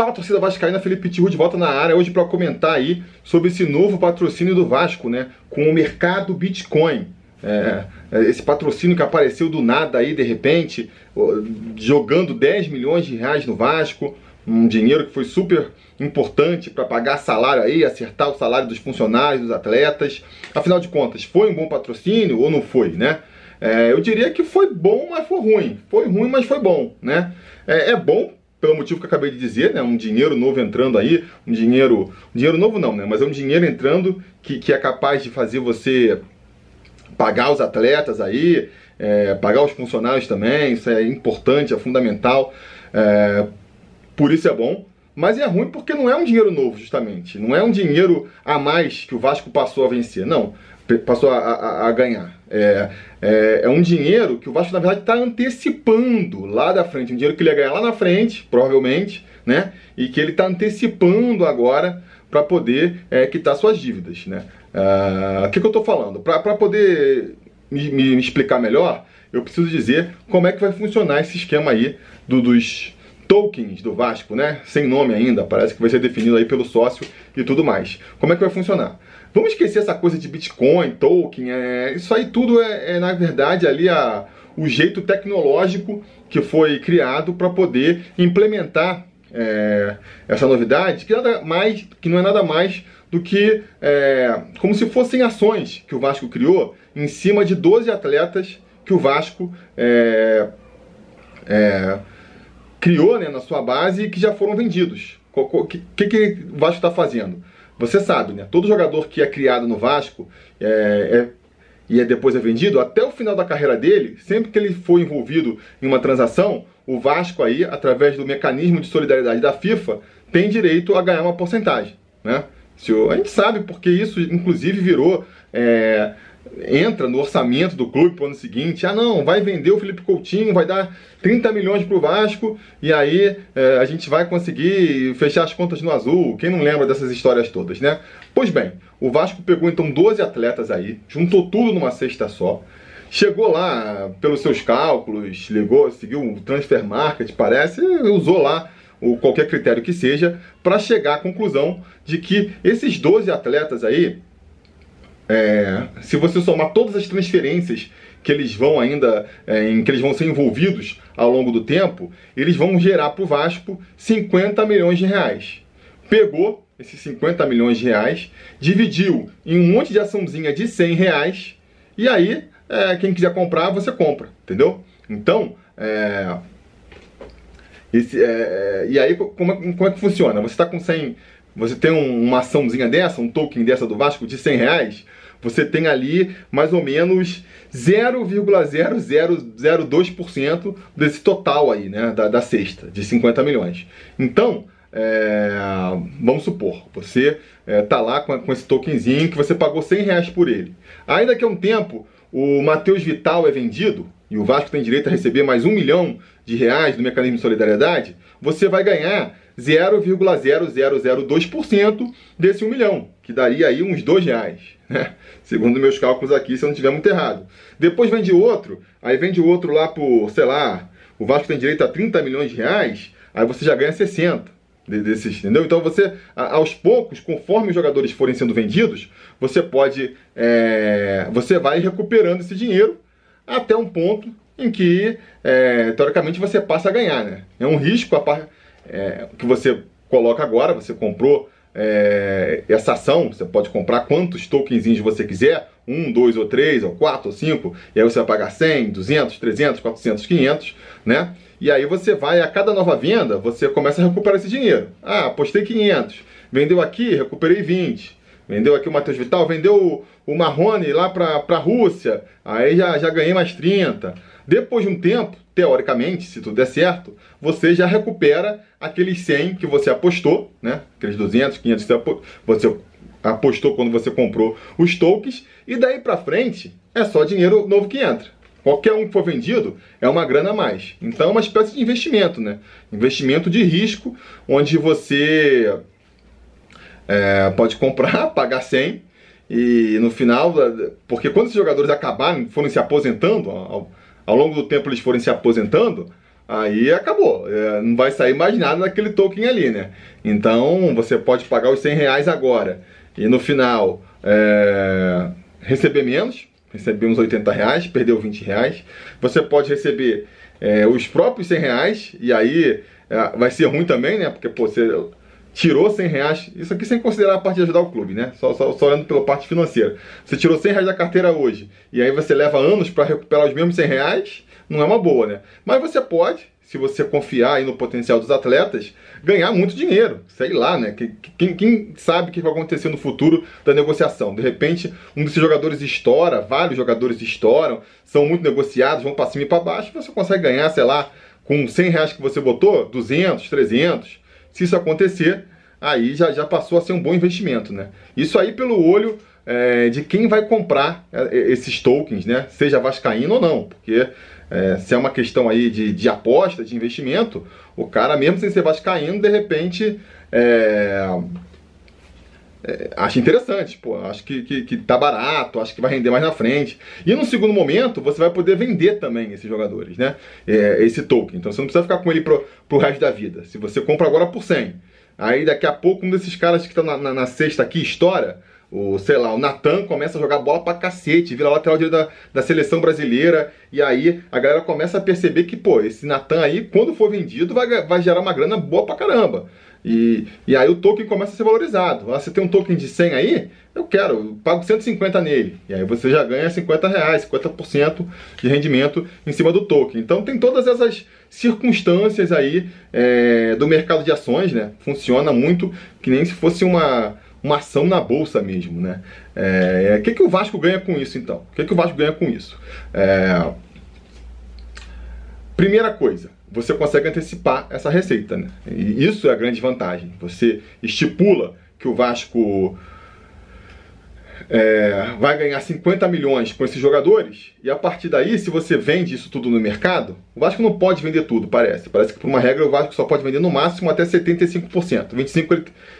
Fala torcida vascaína, Felipe Tiru de volta na área hoje para comentar aí sobre esse novo patrocínio do Vasco, né, com o mercado Bitcoin. É, é esse patrocínio que apareceu do nada aí de repente, jogando 10 milhões de reais no Vasco, um dinheiro que foi super importante para pagar salário aí, acertar o salário dos funcionários, dos atletas. Afinal de contas, foi um bom patrocínio ou não foi, né? É, eu diria que foi bom, mas foi ruim. Foi ruim, mas foi bom, né? É, é bom pelo motivo que eu acabei de dizer, né? Um dinheiro novo entrando aí, um dinheiro. Um dinheiro novo não, né? Mas é um dinheiro entrando que, que é capaz de fazer você pagar os atletas aí, é, pagar os funcionários também, isso é importante, é fundamental. É, por isso é bom. Mas é ruim porque não é um dinheiro novo, justamente. Não é um dinheiro a mais que o Vasco passou a vencer. Não passou a, a, a ganhar. É, é, é, um dinheiro que o Vasco, na verdade, está antecipando lá da frente. Um dinheiro que ele ia ganhar lá na frente, provavelmente, né? E que ele está antecipando agora para poder é, quitar suas dívidas, né? Ah, o que, que eu estou falando? Para poder me, me, explicar melhor, eu preciso dizer como é que vai funcionar esse esquema aí do, dos tokens do Vasco, né? Sem nome ainda, parece que vai ser definido aí pelo sócio e tudo mais. Como é que vai funcionar? Vamos esquecer essa coisa de Bitcoin, token, é, isso aí tudo é, é na verdade ali a, o jeito tecnológico que foi criado para poder implementar é, essa novidade, que, nada mais, que não é nada mais do que é, como se fossem ações que o Vasco criou em cima de 12 atletas que o Vasco é, é, criou né, na sua base e que já foram vendidos. O que, que, que o Vasco está fazendo? Você sabe, né? Todo jogador que é criado no Vasco é, é, e é depois é vendido, até o final da carreira dele, sempre que ele for envolvido em uma transação, o Vasco aí, através do mecanismo de solidariedade da FIFA, tem direito a ganhar uma porcentagem, né? Se a gente sabe porque isso, inclusive, virou é, entra no orçamento do clube para o ano seguinte, ah não, vai vender o Felipe Coutinho, vai dar 30 milhões para o Vasco e aí é, a gente vai conseguir fechar as contas no azul. Quem não lembra dessas histórias todas, né? Pois bem, o Vasco pegou então 12 atletas aí, juntou tudo numa cesta só. Chegou lá pelos seus cálculos, ligou, seguiu o transfer market, parece, usou lá o qualquer critério que seja para chegar à conclusão de que esses 12 atletas aí é, se você somar todas as transferências que eles vão ainda, é, em que eles vão ser envolvidos ao longo do tempo, eles vão gerar para o Vasco 50 milhões de reais. Pegou esses 50 milhões de reais, dividiu em um monte de açãozinha de 100 reais, e aí, é, quem quiser comprar, você compra, entendeu? Então, é, esse, é, e aí, como, é, como é que funciona? Você está com 100, você tem uma açãozinha dessa, um token dessa do Vasco de 100 reais, você tem ali mais ou menos 0,0002% desse total aí, né, da, da cesta, de 50 milhões. Então, é, vamos supor, você é, tá lá com, com esse tokenzinho que você pagou 100 reais por ele. Aí daqui a um tempo, o Matheus Vital é vendido, e o Vasco tem direito a receber mais um milhão de reais do mecanismo de solidariedade, você vai ganhar 0,0002% desse 1 milhão, que daria aí uns 2 reais, né? Segundo meus cálculos aqui, se eu não estiver muito errado. Depois vende outro, aí vende outro lá por, sei lá, o Vasco tem direito a 30 milhões de reais, aí você já ganha 60 desses, entendeu? Então você, aos poucos, conforme os jogadores forem sendo vendidos, você pode, é, você vai recuperando esse dinheiro até um ponto em que, é, teoricamente, você passa a ganhar, né? É um risco a par, é, que você coloca agora, você comprou é, essa ação, você pode comprar quantos tokenzinhos você quiser, um, dois ou três, ou quatro ou cinco, e aí você vai pagar 100, 200, 300, 400, 500, né? E aí você vai, a cada nova venda, você começa a recuperar esse dinheiro. Ah, apostei 500, vendeu aqui, recuperei 20. Vendeu aqui o Matheus Vital, vendeu o, o Marrone lá para a Rússia, aí já, já ganhei mais 30. Depois de um tempo, teoricamente, se tudo der certo, você já recupera aqueles 100 que você apostou, né? Aqueles 200, 500 que você apostou quando você comprou os tokens, e daí para frente é só dinheiro novo que entra. Qualquer um que for vendido é uma grana a mais. Então é uma espécie de investimento, né? Investimento de risco, onde você é, pode comprar, pagar 100 e no final, porque quando esses jogadores acabarem, forem se aposentando, ao longo do tempo eles forem se aposentando, aí acabou. É, não vai sair mais nada daquele token ali, né? Então você pode pagar os 100 reais agora e no final é, receber menos, receber uns 80 reais, perdeu 20 reais. Você pode receber é, os próprios 100 reais e aí é, vai ser ruim também, né? Porque pô, você tirou 100 reais, isso aqui sem considerar a parte de ajudar o clube, né? Só, só, só olhando pela parte financeira. Você tirou 100 reais da carteira hoje e aí você leva anos para recuperar os mesmos 100 reais, não é uma boa, né? Mas você pode, se você confiar aí no potencial dos atletas, ganhar muito dinheiro. Sei lá, né? Quem, quem sabe o que vai acontecer no futuro da negociação? De repente, um desses jogadores estoura, vários jogadores estouram, são muito negociados, vão para cima e para baixo, você consegue ganhar, sei lá, com 100 reais que você botou, 200, 300. Se isso acontecer, aí já, já passou a ser um bom investimento, né? Isso aí pelo olho é, de quem vai comprar é, esses tokens, né? Seja vascaíno ou não, porque é, se é uma questão aí de, de aposta, de investimento, o cara mesmo sem ser vascaíno, de repente é, é, acha interessante, pô, acho que, que, que tá barato, acho que vai render mais na frente. E no segundo momento, você vai poder vender também esses jogadores, né? É, esse token. Então você não precisa ficar com ele pro, pro resto da vida. Se você compra agora por 100, aí daqui a pouco um desses caras que tá na, na, na cesta aqui estoura, o, sei lá, o Natan começa a jogar bola pra cacete, vira lateral direito da, da seleção brasileira, e aí a galera começa a perceber que, pô, esse Natan aí, quando for vendido, vai, vai gerar uma grana boa pra caramba. E, e aí o token começa a ser valorizado. Ah, você tem um token de 100 aí? Eu quero, eu pago 150 nele. E aí você já ganha 50 reais, 50% de rendimento em cima do token. Então tem todas essas circunstâncias aí é, do mercado de ações, né? Funciona muito que nem se fosse uma, uma ação na bolsa mesmo, né? É, o que, que o Vasco ganha com isso, então? O que, que o Vasco ganha com isso? É, primeira coisa, você consegue antecipar essa receita. Né? E isso é a grande vantagem. Você estipula que o Vasco é, vai ganhar 50 milhões com esses jogadores, e a partir daí, se você vende isso tudo no mercado, o Vasco não pode vender tudo, parece. Parece que por uma regra o Vasco só pode vender no máximo até 75%. 25%,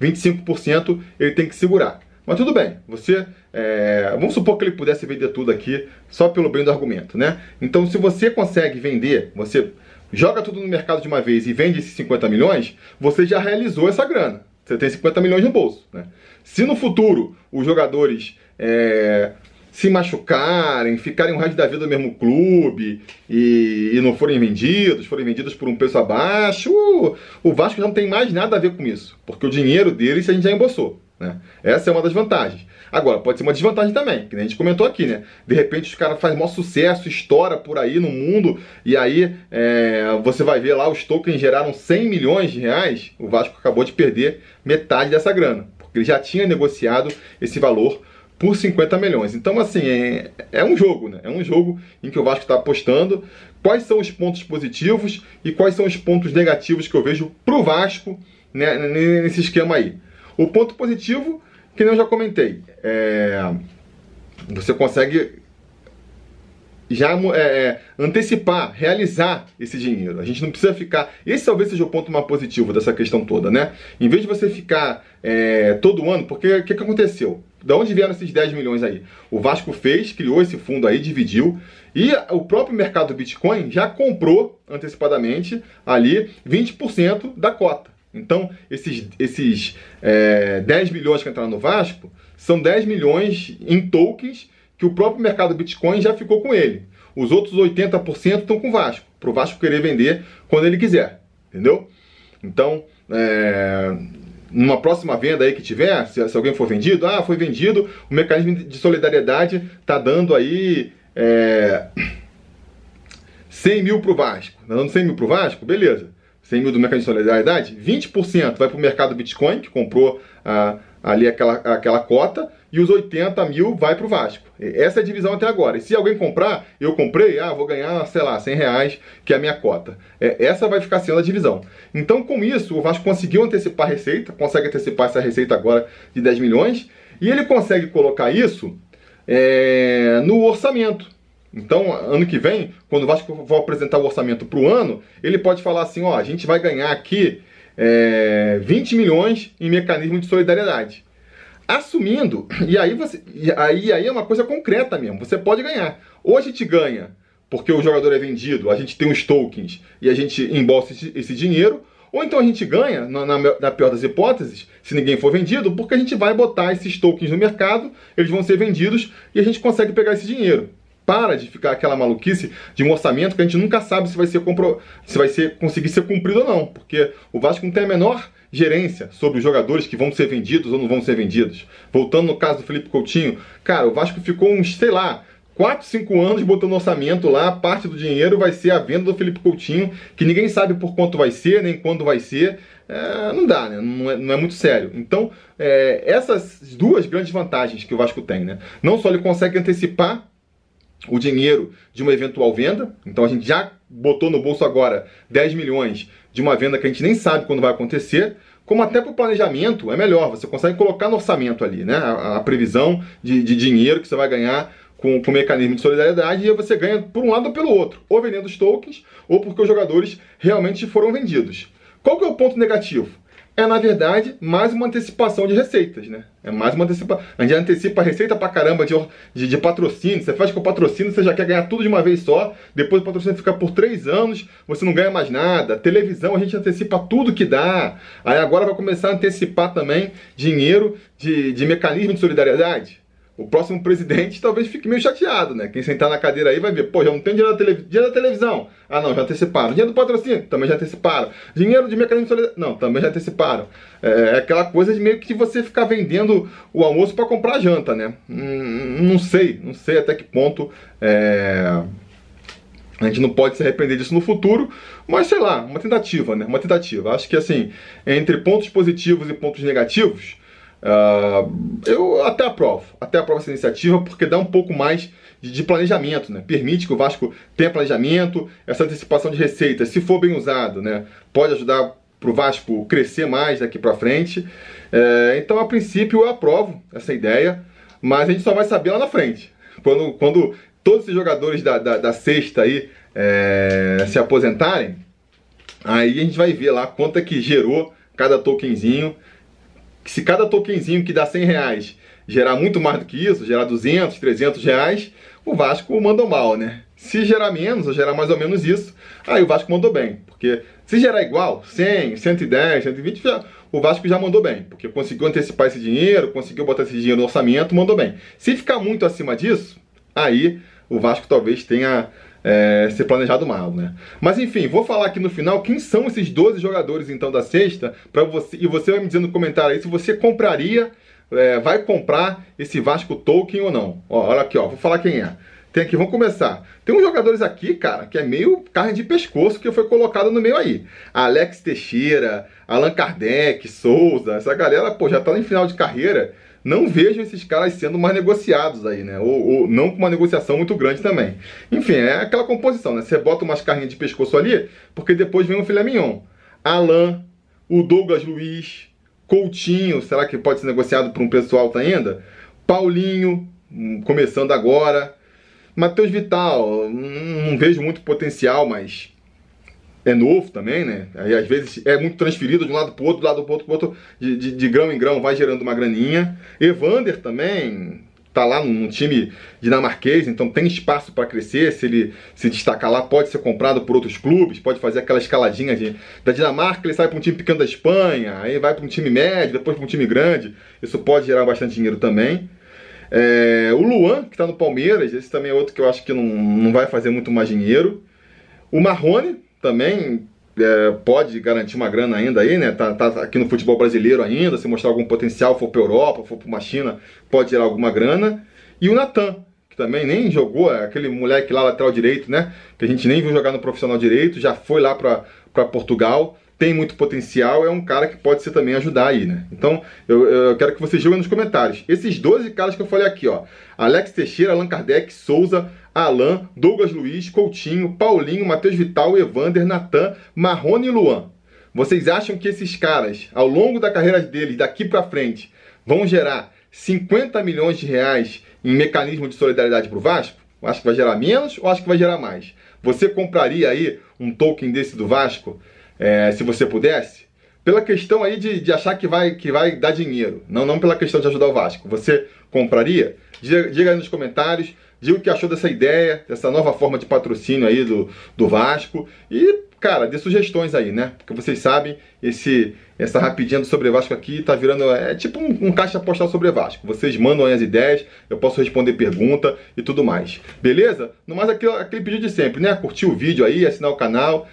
ele, 25% ele tem que segurar. Mas tudo bem, você. É, vamos supor que ele pudesse vender tudo aqui só pelo bem do argumento, né? Então, se você consegue vender, você joga tudo no mercado de uma vez e vende esses 50 milhões, você já realizou essa grana. Você tem 50 milhões no bolso. Né? Se no futuro os jogadores é, se machucarem, ficarem o resto da vida no mesmo clube e, e, não forem vendidos, forem vendidos por um preço abaixo, o Vasco já não tem mais nada a ver com isso, porque o dinheiro deles a gente já embolsou. Né? Essa é uma das vantagens. Agora, pode ser uma desvantagem também, que a gente comentou aqui, né? De repente os caras fazem maior sucesso, estoura por aí no mundo, e aí é, você vai ver lá, os tokens geraram 100 milhões de reais, o Vasco acabou de perder metade dessa grana, porque ele já tinha negociado esse valor por 50 milhões. Então, assim, é, é um jogo, né? É um jogo em que o Vasco está apostando. Quais são os pontos positivos e quais são os pontos negativos que eu vejo pro Vasco né, nesse esquema aí? O ponto positivo, que eu já comentei, é, você consegue já é, é, antecipar, realizar esse dinheiro. A gente não precisa ficar. Esse talvez seja o ponto mais positivo dessa questão toda, né? Em vez de você ficar é, todo ano, porque o que, que aconteceu? Da onde vieram esses 10 milhões aí? O Vasco fez, criou esse fundo aí, dividiu, e o próprio mercado do Bitcoin já comprou antecipadamente ali 20% da cota. Então, esses, esses é, 10 milhões que entraram no Vasco são 10 milhões em tokens que o próprio mercado Bitcoin já ficou com ele. Os outros 80% estão com o Vasco, para o Vasco querer vender quando ele quiser, entendeu? Então, é, numa próxima venda aí que tiver, se, se, alguém for vendido, ah, foi vendido, o mecanismo de solidariedade está dando aí é, 100 mil para o Vasco. Está dando 100 mil para o Vasco? Beleza. 100 mil do mecanismo de solidariedade, 20% vai para o mercado Bitcoin, que comprou ah, ali aquela, aquela cota, e os 80 mil vai para o Vasco. Essa é a divisão até agora. E se alguém comprar, eu comprei, ah, vou ganhar, sei lá, 100 reais, que é a minha cota. É, essa vai ficar sendo a divisão. Então, com isso, o Vasco conseguiu antecipar a receita, consegue antecipar essa receita agora de 10 milhões, e ele consegue colocar isso é, no orçamento. Então, ano que vem, quando o Vasco for apresentar o orçamento para o ano, ele pode falar assim: ó, a gente vai ganhar aqui é, 20 milhões em mecanismo de solidariedade. Assumindo, e aí, você, e aí, aí é uma coisa concreta mesmo, você pode ganhar. Ou a gente ganha porque o jogador é vendido, a gente tem os tokens e a gente embolsa esse, esse dinheiro, ou então a gente ganha, na, na, na, pior das hipóteses, se ninguém for vendido, porque a gente vai botar esses tokens no mercado, eles vão ser vendidos e a gente consegue pegar esse dinheiro. Para de ficar aquela maluquice de um orçamento que a gente nunca sabe se vai ser, compro... se vai ser conseguir ser cumprido ou não, porque o Vasco não tem a menor gerência sobre os jogadores que vão ser vendidos ou não vão ser vendidos. Voltando no caso do Felipe Coutinho, cara, o Vasco ficou uns, sei lá, 4, 5 anos botando orçamento lá, parte do dinheiro vai ser a venda do Felipe Coutinho, que ninguém sabe por quanto vai ser, nem quando vai ser. É, não dá, né? Não é, não é muito sério. Então, é, essas duas grandes vantagens que o Vasco tem, né? Não só ele consegue antecipar o dinheiro de uma eventual venda, então a gente já botou no bolso agora 10 milhões de uma venda que a gente nem sabe quando vai acontecer, como até para o planejamento é melhor, você consegue colocar no orçamento ali, né? A, a previsão de, de dinheiro que você vai ganhar com, com o mecanismo de solidariedade e você ganha por um lado ou pelo outro, ou vendendo os tokens, ou porque os jogadores realmente foram vendidos. Qual que é o ponto negativo? É, na verdade, mais uma antecipação de receitas, né? É mais uma antecipação. A gente antecipa receita pra caramba de, de, de, patrocínio. Você faz com o patrocínio, você já quer ganhar tudo de uma vez só. Depois o patrocínio fica por três anos, você não ganha mais nada. Televisão, a gente antecipa tudo que dá. Aí agora vai começar a antecipar também dinheiro de, de mecanismo de solidariedade o próximo presidente talvez fique meio chateado, né? Quem sentar na cadeira aí vai ver, pô, já não tem dinheiro da, dinheiro da televisão. Ah, não, já anteciparam. Dinheiro do patrocínio, também já anteciparam. Dinheiro de mecanismo de solidariedade, não, também já anteciparam. É, é aquela coisa de meio que você ficar vendendo o almoço para comprar janta, né? Hum, não sei, não sei até que ponto é... A gente não pode se arrepender disso no futuro, mas sei lá, uma tentativa, né? Uma tentativa. Acho que assim, entre pontos positivos e pontos negativos, Uh, eu até aprovo, até aprovo essa iniciativa porque dá um pouco mais de, de, planejamento, né? Permite que o Vasco tenha planejamento, essa antecipação de receitas, se for bem usado, né? Pode ajudar para o Vasco crescer mais daqui para frente. É, então, a princípio, eu aprovo essa ideia, mas a gente só vai saber lá na frente. Quando, quando todos esses jogadores da, da, da sexta aí é, se aposentarem, aí a gente vai ver lá quanto é que gerou cada tokenzinho se cada tokenzinho que dá 100 reais gerar muito mais do que isso, gerar 200, 300 reais, o Vasco mandou mal, né? Se gerar menos, ou gerar mais ou menos isso, aí o Vasco mandou bem. Porque se gerar igual, 100, 110, 120, o Vasco já mandou bem. Porque conseguiu antecipar esse dinheiro, conseguiu botar esse dinheiro no orçamento, mandou bem. Se ficar muito acima disso, aí o Vasco talvez tenha é, ser planejado mal, né? Mas enfim, vou falar aqui no final quem são esses 12 jogadores então da sexta, para você e você vai me dizendo no comentário aí se você compraria, é, vai comprar esse Vasco Token ou não. Ó, olha aqui, ó, vou falar quem é. Tem aqui, vamos começar. Tem uns jogadores aqui, cara, que é meio carne de pescoço que foi colocado no meio aí. Alex Teixeira, Allan Kardec, Souza, essa galera, pô, já tá em final de carreira não vejo esses caras sendo mais negociados aí, né? Ou, ou, não com uma negociação muito grande também. Enfim, é aquela composição, né? Você bota umas carninhas de pescoço ali, porque depois vem o filé mignon. Alan, o Douglas Luiz, Coutinho, será que pode ser negociado por um preço alto ainda? Paulinho, hum, começando agora. Matheus Vital, hum, não vejo muito potencial, mas é novo também, né? Aí às vezes é muito transferido de um lado para outro, do lado para outro, pro outro de, de, de, grão em grão vai gerando uma graninha. Evander também tá lá num time dinamarquês, então tem espaço para crescer. Se ele se destacar lá, pode ser comprado por outros clubes, pode fazer aquela escaladinha de, da Dinamarca, ele sai para um time pequeno da Espanha, aí vai para um time médio, depois para um time grande. Isso pode gerar bastante dinheiro também. É, o Luan, que está no Palmeiras, esse também é outro que eu acho que não, não vai fazer muito mais dinheiro. O Marrone, também é, pode garantir uma grana ainda aí, né? Tá, tá, aqui no futebol brasileiro ainda, se mostrar algum potencial, for para Europa, for para uma China, pode gerar alguma grana. E o Natan, que também nem jogou, é aquele moleque lá lateral direito, né? Que a gente nem viu jogar no profissional direito, já foi lá para Portugal, tem muito potencial, é um cara que pode ser também ajudar aí, né? Então, eu, eu quero que você jogue nos comentários. Esses 12 caras que eu falei aqui, ó. Alex Teixeira, Allan Kardec, Souza, Alain, Douglas Luiz, Coutinho, Paulinho, Matheus Vital, Evander, Natan, Marrone e Luan. Vocês acham que esses caras, ao longo da carreira deles, daqui para frente, vão gerar 50 milhões de reais em mecanismo de solidariedade para o Vasco? Acho que vai gerar menos ou acho que vai gerar mais? Você compraria aí um token desse do Vasco, é, se você pudesse? Pela questão aí de, de achar que vai, que vai dar dinheiro, não, não pela questão de ajudar o Vasco. Você compraria? Diga, diga aí nos comentários. Diga o que achou dessa ideia, dessa nova forma de patrocínio aí do, do Vasco. E, cara, dê sugestões aí, né? Porque vocês sabem, esse, essa rapidinha do Sobre Vasco aqui tá virando. É tipo um, um caixa postal sobre Vasco. Vocês mandam aí as ideias, eu posso responder pergunta e tudo mais. Beleza? No mais, aquele, aquele pedido de sempre, né? Curtir o vídeo aí, assinar o canal,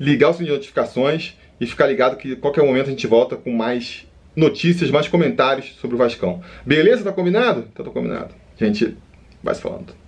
ligar o sininho de notificações e ficar ligado que qualquer momento a gente volta com mais notícias, mais comentários sobre o Vascão. Beleza? Tá combinado? Então tá combinado. Gente vai se falando.